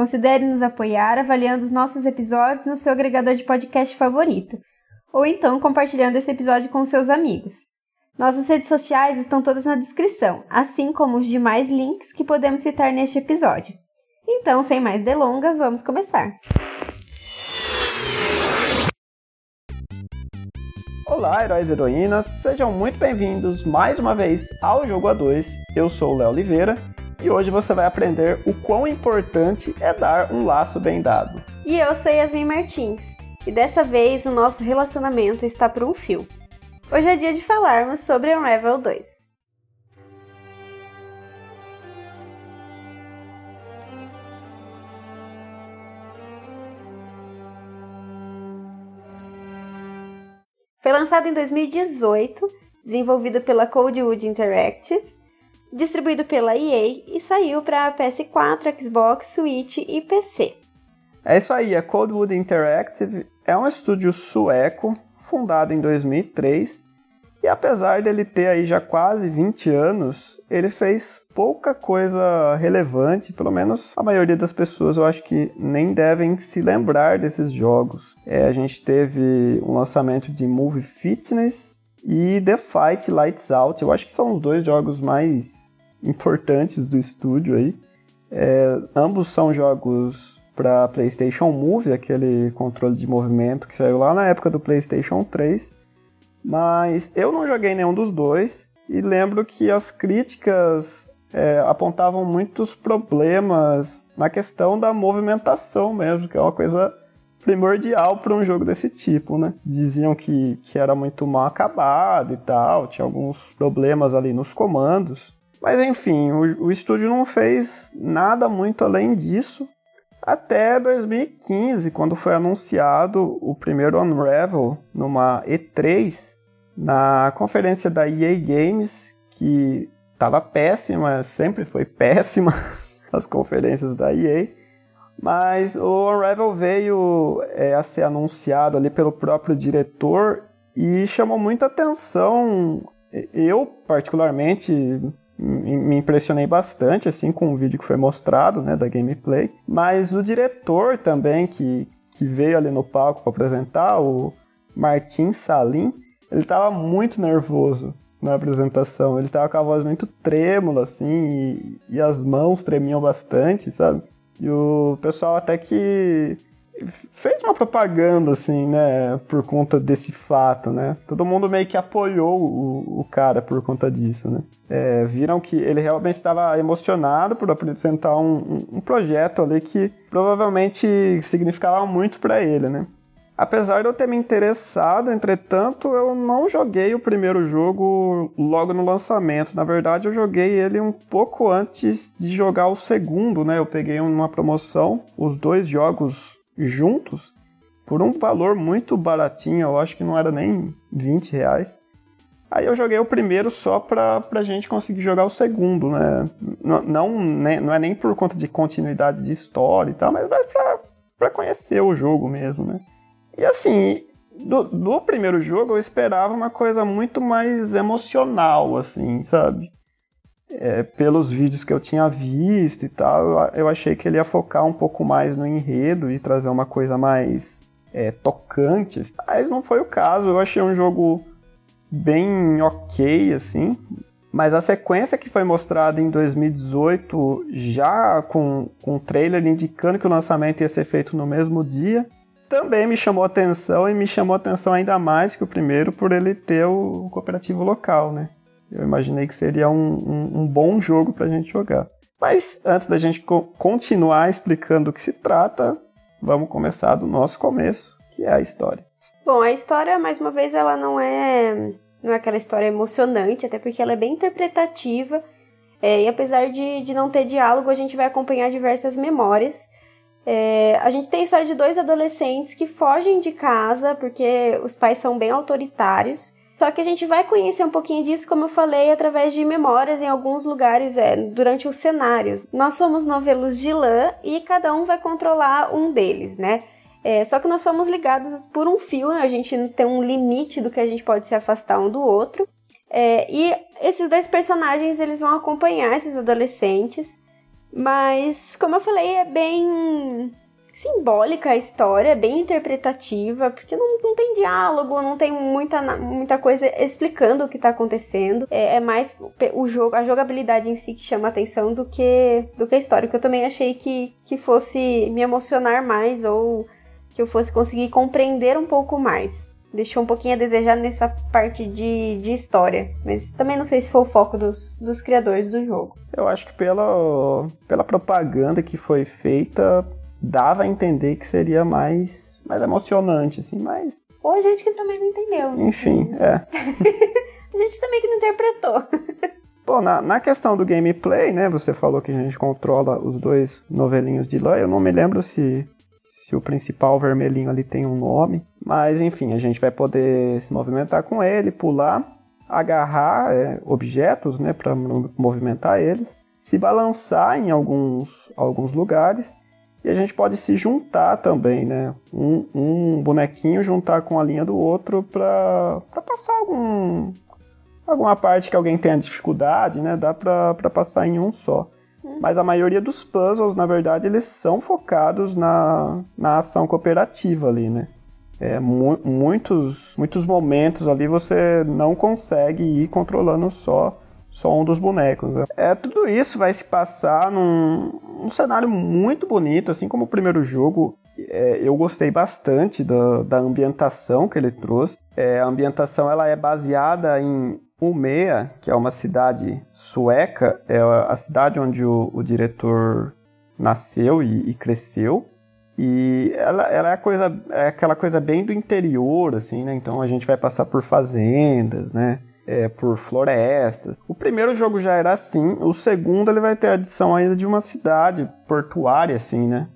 considere nos apoiar avaliando os nossos episódios no seu agregador de podcast favorito, ou então compartilhando esse episódio com seus amigos. Nossas redes sociais estão todas na descrição, assim como os demais links que podemos citar neste episódio. Então, sem mais delongas, vamos começar. Olá, heróis e heroínas, sejam muito bem-vindos mais uma vez ao Jogo A2. Eu sou o Léo Oliveira e hoje você vai aprender o quão importante é dar um laço bem dado. E eu sou Yasmin Martins, e dessa vez o nosso relacionamento está por um fio. Hoje é dia de falarmos sobre Unravel 2. Foi lançado em 2018, desenvolvido pela Codewood Interactive, distribuído pela EA e saiu para PS4, Xbox, Switch e PC. É isso aí, a Codewood Interactive é um estúdio sueco fundado em 2003 e apesar dele ter aí já quase 20 anos, ele fez pouca coisa relevante, pelo menos a maioria das pessoas eu acho que nem devem se lembrar desses jogos. É, a gente teve um lançamento de Movie Fitness e The Fight Lights Out. Eu acho que são os dois jogos mais importantes do estúdio aí. É, ambos são jogos para PlayStation Move, aquele controle de movimento que saiu lá na época do PlayStation 3. Mas eu não joguei nenhum dos dois e lembro que as críticas é, apontavam muitos problemas na questão da movimentação mesmo, que é uma coisa primordial para um jogo desse tipo, né? Diziam que, que era muito mal acabado e tal, tinha alguns problemas ali nos comandos. Mas enfim, o, o estúdio não fez nada muito além disso até 2015, quando foi anunciado o primeiro Unravel numa E3, na conferência da EA Games, que estava péssima, sempre foi péssima as conferências da EA. Mas o Unravel veio é, a ser anunciado ali pelo próprio diretor e chamou muita atenção. Eu, particularmente, me impressionei bastante assim com o vídeo que foi mostrado, né, da gameplay. Mas o diretor também que, que veio ali no palco para apresentar, o Martin Salim, ele estava muito nervoso na apresentação. Ele estava com a voz muito trêmula assim e, e as mãos tremiam bastante, sabe? E o pessoal até que fez uma propaganda, assim, né, por conta desse fato, né? Todo mundo meio que apoiou o, o cara por conta disso, né? É, viram que ele realmente estava emocionado por apresentar um, um, projeto ali que provavelmente significava muito para ele, né? Apesar de eu ter me interessado, entretanto, eu não joguei o primeiro jogo logo no lançamento. Na verdade, eu joguei ele um pouco antes de jogar o segundo, né? Eu peguei uma promoção, os dois jogos juntos por um valor muito baratinho, eu acho que não era nem 20 reais. Aí eu joguei o primeiro só pra, pra gente conseguir jogar o segundo, né? Não, não, né, não é nem por conta de continuidade de história e tal, mas pra, pra conhecer o jogo mesmo, né? E assim, do, do primeiro jogo eu esperava uma coisa muito mais emocional, assim, sabe? é, pelos vídeos que eu tinha visto e tal, eu, eu, achei que ele ia focar um pouco mais no enredo e trazer uma coisa mais é, tocante. Mas não foi o caso. Eu achei um jogo bem ok, assim. Mas a sequência que foi mostrada em 2018, já com, com o trailer indicando que o lançamento ia ser feito no mesmo dia, também me chamou atenção e me chamou atenção ainda mais que o primeiro por ele ter o cooperativo local, né? eu imaginei que seria um, um, um bom jogo para a gente jogar. Mas antes da gente co continuar explicando do que se trata, vamos começar do nosso começo, que é a história. Bom, a história, mais uma vez, ela não é, não é aquela história emocionante, até porque ela é bem interpretativa. É, e apesar de, de não ter diálogo, a gente vai acompanhar diversas memórias É, a gente tem a história de dois adolescentes que fogem de casa porque os pais são bem autoritários. Só que a gente vai conhecer um pouquinho disso, como eu falei, através de memórias em alguns lugares, é, durante os cenários. Nós somos novelos de lã e cada um vai controlar um deles, né? É, só que nós somos ligados por um fio, a gente não tem um limite do que a gente pode se afastar um do outro. É, e esses dois personagens eles vão acompanhar esses adolescentes, mas como eu falei é bem simbólica a história, bem interpretativa, porque não, não tem diálogo, não tem muita, muita coisa explicando o que está acontecendo. É, é, mais o jogo, a jogabilidade em si que chama atenção do que, do que a história, que eu também achei que, que fosse me emocionar mais ou que eu fosse conseguir compreender um pouco mais. Deixou um pouquinho a desejar nessa parte de, de história, mas também não sei se foi o foco dos, dos criadores do jogo. Eu acho que pela, pela propaganda que foi feita, dava a entender que seria mais, mais emocionante, assim, mas. Ou a gente que também não entendeu. Né? Enfim, é. a gente também que não interpretou. Bom, na, na questão do gameplay, né? Você falou que a gente controla os dois novelinhos de lã. Eu não me lembro se se o principal vermelhinho ali tem um nome. Mas enfim, a gente vai poder se movimentar com ele, pular, agarrar é, objetos né, para movimentar eles, se balançar em alguns, alguns lugares. E a gente pode se juntar também, né? Um, um bonequinho juntar com a linha do outro para passar algum, alguma parte que alguém tenha dificuldade, né? Dá para passar em um só. Mas a maioria dos puzzles, na verdade, eles são focados na, na ação cooperativa ali, né? É, mu muitos, muitos momentos ali você não consegue ir controlando só, só um dos bonecos. Né? É, tudo isso vai se passar num, num cenário muito bonito, assim como o primeiro jogo. É, eu gostei bastante da, da ambientação que ele trouxe. É, a ambientação ela é baseada em Umeå, que é uma cidade sueca, é a cidade onde o, o diretor nasceu e, e, cresceu. E ela, ela é, coisa, é aquela coisa bem do interior, assim, né? Então a gente vai passar por fazendas, né? É, por florestas. O primeiro jogo já era assim, o segundo ele vai ter a adição ainda de uma cidade portuária, assim, né?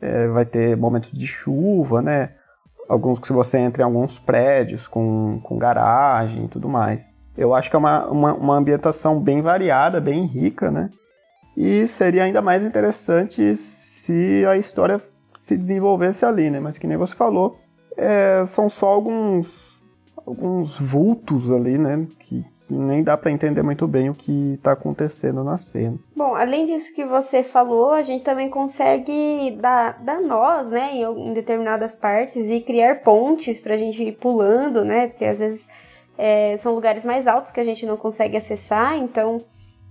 É, vai ter momentos de chuva, né? Alguns que você entra em alguns prédios com, com garagem e tudo mais. Eu acho que é uma, uma, uma ambientação bem variada, bem rica, né? E seria ainda mais interessante se a história se desenvolvesse ali, né? Mas que nem você falou, é, são só alguns, alguns vultos ali, né? Que, que nem dá para entender muito bem o que está acontecendo na cena. Bom, além disso que você falou, a gente também consegue dar, dar nós, né? Em, em determinadas partes e criar pontes para a gente ir pulando, né? Porque às vezes é, são lugares mais altos que a gente não consegue acessar, então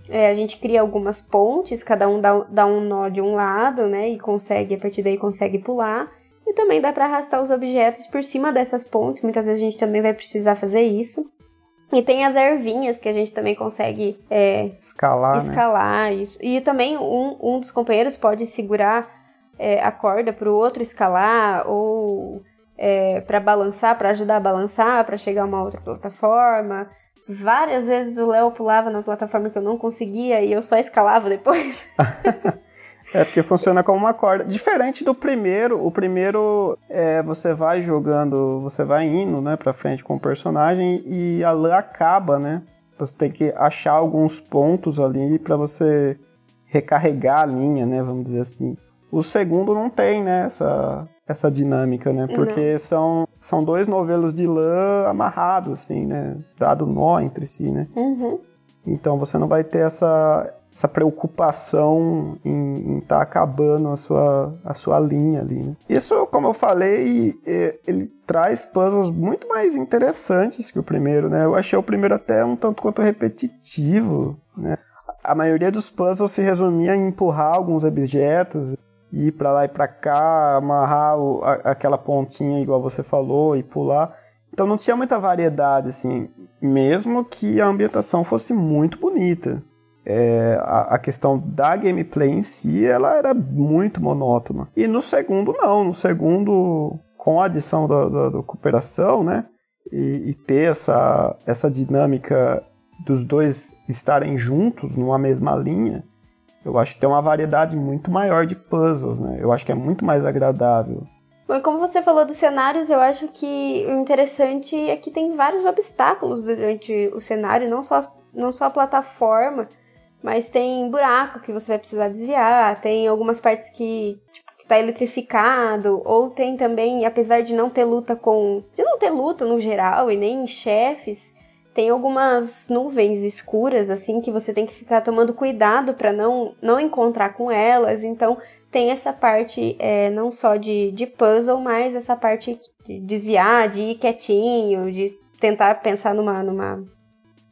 é, a gente cria algumas pontes, cada um dá, dá um nó de um lado, né? E consegue, a partir daí consegue pular. E também dá para arrastar os objetos por cima dessas pontes, muitas vezes a gente também vai precisar fazer isso. E tem as ervinhas que a gente também consegue é, escalar. Né? Escalar, né? isso. E também um, um dos companheiros pode segurar é, a corda para o outro escalar, ou é, para balançar, para ajudar a balançar, para chegar a uma outra plataforma. Várias vezes o Léo pulava na plataforma que eu não conseguia e eu só escalava depois. é porque funciona como uma corda. Diferente do primeiro, o primeiro é, você vai jogando, você vai indo, né, para frente com o personagem e a lã acaba, né? Você tem que achar alguns pontos ali para você recarregar a linha, né, vamos dizer assim. O segundo não tem, né, essa, essa dinâmica, né? Porque são, são dois novelos de lã amarrados, assim, né? Dado nó entre si, né? Uhum. Então você não vai ter essa, essa preocupação em estar tá acabando a sua, a sua linha ali. Né? Isso, como eu falei, ele traz puzzles muito mais interessantes que o primeiro, né? Eu achei o primeiro até um tanto quanto repetitivo, né? A maioria dos puzzles se resumia em empurrar alguns objetos ir para lá e para cá, amarrar o, a, aquela pontinha igual você falou e pular. Então não tinha muita variedade assim, mesmo que a ambientação fosse muito bonita. É, a, a, questão da gameplay em si, ela era muito monótona. E no segundo não, no segundo com a adição da, da, da cooperação, né, e, e ter essa, essa dinâmica dos dois estarem juntos numa mesma linha, Eu acho que tem uma variedade muito maior de puzzles, né? Eu acho que é muito mais agradável. Bom, como você falou dos cenários, eu acho que o interessante é que tem vários obstáculos durante o cenário, não só, não só a plataforma, mas tem buraco que você vai precisar desviar, tem algumas partes que tipo, tá eletrificado, ou tem também, apesar de não ter luta com. de não ter luta no geral e nem chefes, tem algumas nuvens escuras assim que você tem que ficar tomando cuidado para não não encontrar com elas. Então tem essa parte é, não só de, de puzzle, mas essa parte de desviar, de ir quietinho, de tentar pensar numa numa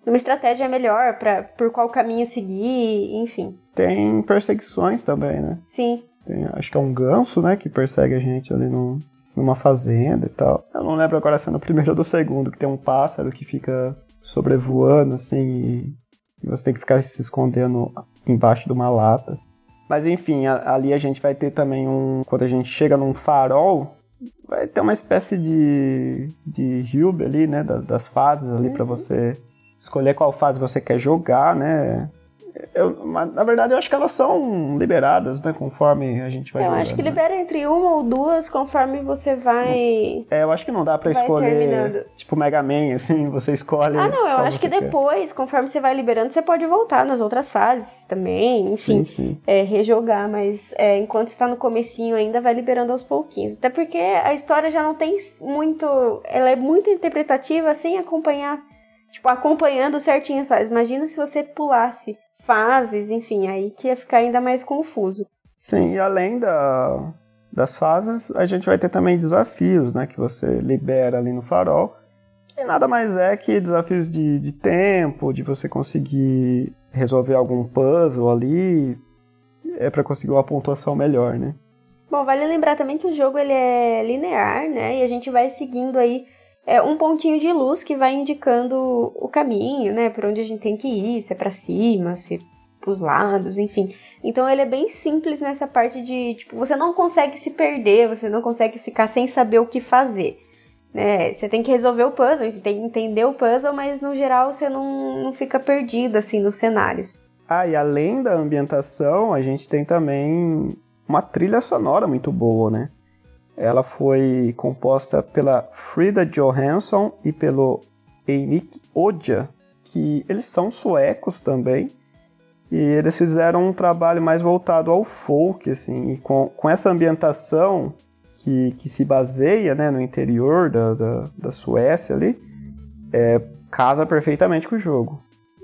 numa estratégia melhor para por qual caminho seguir, enfim. Tem perseguições também, né? Sim. Tem, acho que é um ganso, né, que persegue a gente ali no, numa fazenda e tal. Eu não lembro agora se é no primeiro ou do segundo, que tem um pássaro que fica sobrevoando, assim, e, você tem que ficar se escondendo embaixo de uma lata. Mas enfim, a, ali a gente vai ter também um. Quando a gente chega num farol, vai ter uma espécie de, de hub ali, né? Das, das fases ali uhum. para você escolher qual fase você quer jogar, né? Eu, na verdade, eu acho que elas são liberadas, né? Conforme a gente vai Eu jogando, acho que né? libera entre uma ou duas conforme você vai. É, eu acho que não dá pra Vai escolher. terminando. Tipo Mega Man, assim, você escolhe. Ah, não, eu acho que quer. depois, conforme você vai liberando, você pode voltar nas outras fases também, enfim. Sim, sim. é, rejogar, mas é, enquanto está no comecinho ainda vai liberando aos pouquinhos. Até porque a história já não tem muito. Ela é muito interpretativa sem acompanhar. Tipo, acompanhando certinho fases. Imagina se você pulasse fases, enfim, aí que ia ficar ainda mais confuso. Sim, e além da, das fases, a gente vai ter também desafios, né? Que você libera ali no farol. Que nada mais é que desafios de, de tempo, de você conseguir resolver algum puzzle ali. É para conseguir uma pontuação melhor, né? Bom, vale lembrar também que o jogo ele é linear, né? E a gente vai seguindo aí é, um pontinho de luz que vai indicando o caminho, né? Por onde a gente tem que ir, se é pra cima, se é pros lados, enfim. Então ele é bem simples nessa parte de, tipo, você não consegue se perder, você não consegue ficar sem saber o que fazer. Né? Você tem que resolver o puzzle, tem que entender o puzzle, mas no geral você não, não fica perdido assim nos cenários. Ah, e além da ambientação, a gente tem também uma trilha sonora muito boa, né? Ela foi composta pela Frida Johansson e pelo Einik Oja, que eles são suecos também. E eles fizeram um trabalho mais voltado ao folk, assim, e com, com essa ambientação que, que se baseia né, no interior da, da, da Suécia ali, é, casa perfeitamente com o jogo.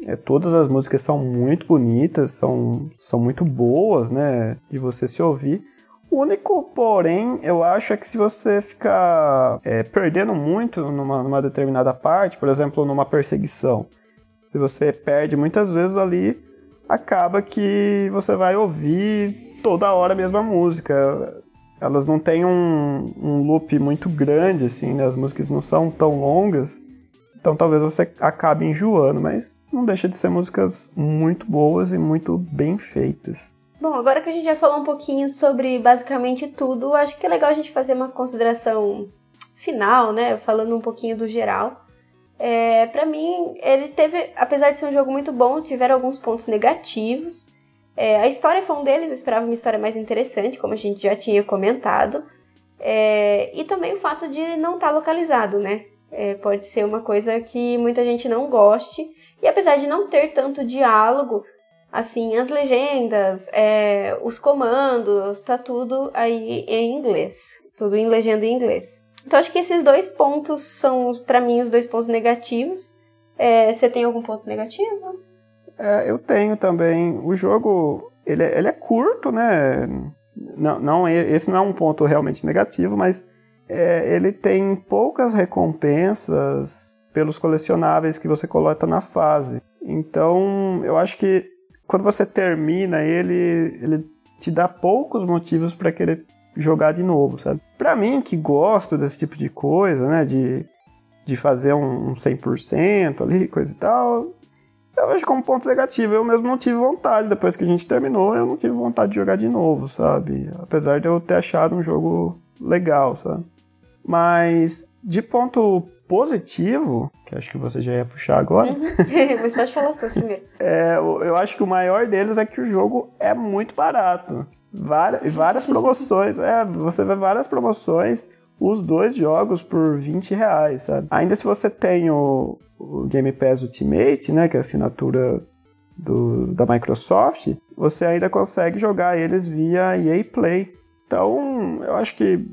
É, todas as músicas são muito bonitas, são, são muito boas, né, de você se ouvir. O único, porém, eu acho é que se você ficar é, perdendo muito numa, numa determinada parte, por exemplo, numa perseguição, se você perde muitas vezes ali, acaba que você vai ouvir toda hora a mesma música. Elas não têm um, um loop muito grande, assim, né? As músicas não são tão longas. Então talvez você acabe enjoando, mas não deixa de ser músicas muito boas e muito bem feitas. Bom, agora que a gente já falou um pouquinho sobre basicamente tudo, acho que é legal a gente fazer uma consideração final, né? Falando um pouquinho do geral. É, para mim, ele teve, apesar de ser um jogo muito bom, tiveram alguns pontos negativos. É, a história foi um deles, eu esperava uma história mais interessante, como a gente já tinha comentado. É, e também o fato de não estar localizado, né? É, pode ser uma coisa que muita gente não goste. E apesar de não ter tanto diálogo, assim, as legendas, é, os comandos, tá tudo aí em inglês. Tudo em legenda em inglês. Então acho que esses dois pontos são, para mim, os dois pontos negativos. É, você tem algum ponto negativo? É, eu tenho também. O jogo, ele, é- ele é curto, né? Não, não, esse não é um ponto realmente negativo, mas é, ele tem poucas recompensas pelos colecionáveis que você coleta na fase. Então, eu acho que quando você termina ele, ele te dá poucos motivos para querer jogar de novo, sabe? Para mim, que gosto desse tipo de coisa, né, de, de fazer um, um 100% ali, coisa e tal, eu vejo como ponto negativo. Eu mesmo não tive vontade, depois que a gente terminou, eu não tive vontade de jogar de novo, sabe? Apesar de eu ter achado um jogo legal, sabe? Mas de ponto positivo, que acho que você já ia puxar agora. Uhum. Mas pode falar seus primeiro. É, eu acho que o maior deles é que o jogo é muito barato. Várias, várias promoções. É, você vê várias promoções, os dois jogos por 20 reais, sabe? Ainda se você tem o, o Game Pass Ultimate, né, que é a assinatura do, da Microsoft, você ainda consegue jogar eles via EA Play. Então, eu acho que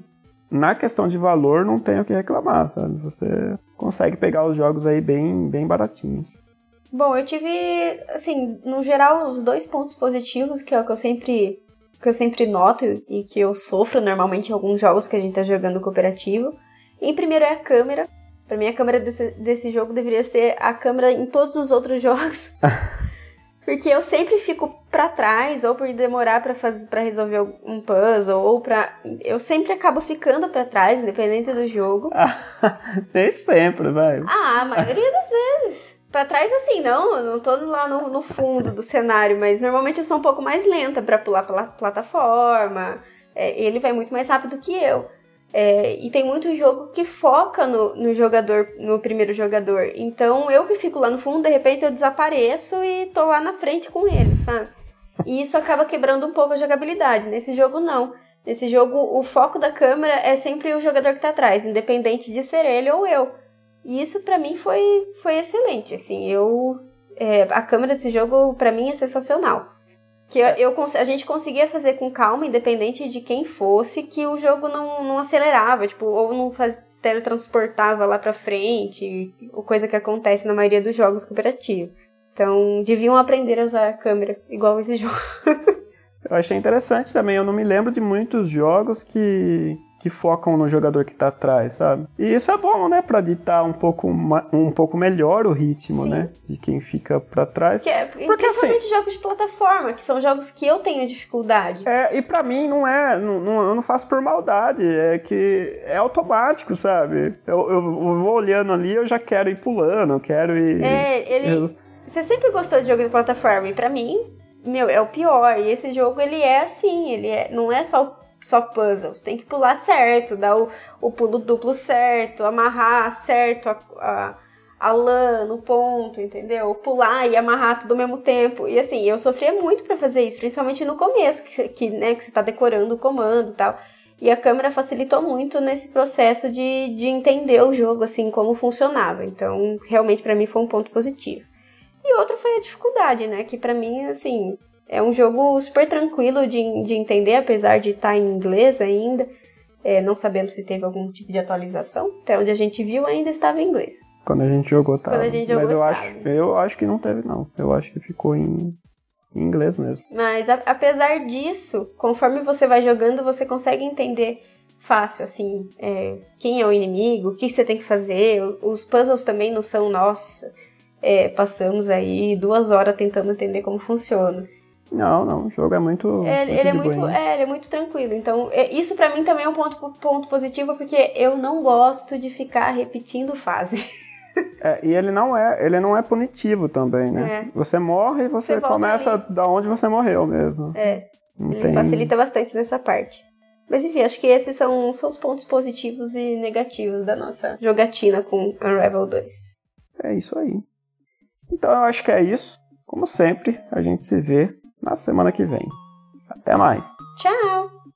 na questão de valor não tem o que reclamar, sabe? Você consegue pegar os jogos aí bem, bem baratinhos. Bom, eu tive, assim, no geral, os dois pontos positivos, que é o que eu sempre, que eu sempre noto e que eu sofro normalmente em alguns jogos que a gente tá jogando cooperativo. E primeiro é a câmera. Pra mim, a câmera desse, desse jogo deveria ser a câmera em todos os outros jogos. Porque eu sempre fico para trás, ou por demorar para fazer para resolver um puzzle, ou para eu sempre acabo ficando para trás, independente do jogo. Nem sempre, vai. Ah, a maioria das vezes. Pra trás, assim, não, eu não tô lá no, no fundo do cenário, mas normalmente eu sou um pouco mais lenta para pular pela plataforma. É, ele vai muito mais rápido que eu. É, e tem muito jogo que foca no, no jogador, no primeiro jogador. Então eu que fico lá no fundo, de repente eu desapareço e tô lá na frente com ele, sabe? E isso acaba quebrando um pouco a jogabilidade. Nesse jogo, não. Nesse jogo, o foco da câmera é sempre o jogador que tá atrás, independente de ser ele ou eu. E isso para mim foi, foi excelente. Assim, eu. É, a câmera desse jogo, para mim, é sensacional que eu, a gente conseguia fazer com calma, independente de quem fosse, que o jogo não, não acelerava, tipo, ou não faz, teletransportava lá pra frente, ou coisa que acontece na maioria dos jogos cooperativos. Então, deviam aprender a usar a câmera, igual esse jogo. eu achei interessante também, eu não me lembro de muitos jogos que que focam no jogador que tá atrás, sabe? E isso é bom, né, para ditar um pouco um pouco melhor o ritmo, Sim. né, de quem fica para trás. Que é, Porque principalmente assim, jogos de plataforma, que são jogos que eu tenho dificuldade. É, e para mim não é, não, não, eu não faço por maldade, é que é automático, sabe? Eu, eu, eu vou olhando ali, eu já quero ir pulando, eu quero ir. É, ele. Eu... Você sempre gostou de jogo de plataforma e para mim, meu, é o pior. E esse jogo ele é assim, ele é, não é só só puzzles. Tem que pular certo, dar o, o pulo duplo certo, amarrar certo a, a, a lã no ponto, entendeu? Pular e amarrar tudo ao mesmo tempo. E assim, eu sofria muito para fazer isso, principalmente no começo, que, que, né, que você tá decorando o comando e tal. E a câmera facilitou muito nesse processo de, de entender o jogo, assim, como funcionava. Então, realmente, para mim, foi um ponto positivo. E outro foi a dificuldade, né? Que para mim, assim, é um jogo super tranquilo de, de entender, apesar de estar tá em inglês ainda. É, não sabemos se teve algum tipo de atualização. Até onde a gente viu ainda estava em inglês. Quando a gente jogou, tá. Quando a gente jogou, Mas eu acho, eu acho que não teve, não. Eu acho que ficou em, em inglês mesmo. Mas a, apesar disso, conforme você vai jogando, você consegue entender fácil, assim, é, quem é o inimigo, o que você tem que fazer. Os puzzles também não são nossos. É, passamos aí duas horas tentando entender como funciona. Não, não, o jogo é muito. É, muito ele, é muito é, ele é muito tranquilo. Então, é, isso para mim também é um ponto, ponto positivo, porque eu não gosto de ficar repetindo fase. É, e ele não é, ele não é punitivo também, né? É. Você morre e você, você começa ali. da onde você morreu mesmo. É. Não ele tem... facilita bastante nessa parte. Mas enfim, acho que esses são, são os pontos positivos e negativos da nossa jogatina com Unravel 2. É isso aí. Então eu acho que é isso. Como sempre, a gente se vê na semana que vem. Até mais. Tchau!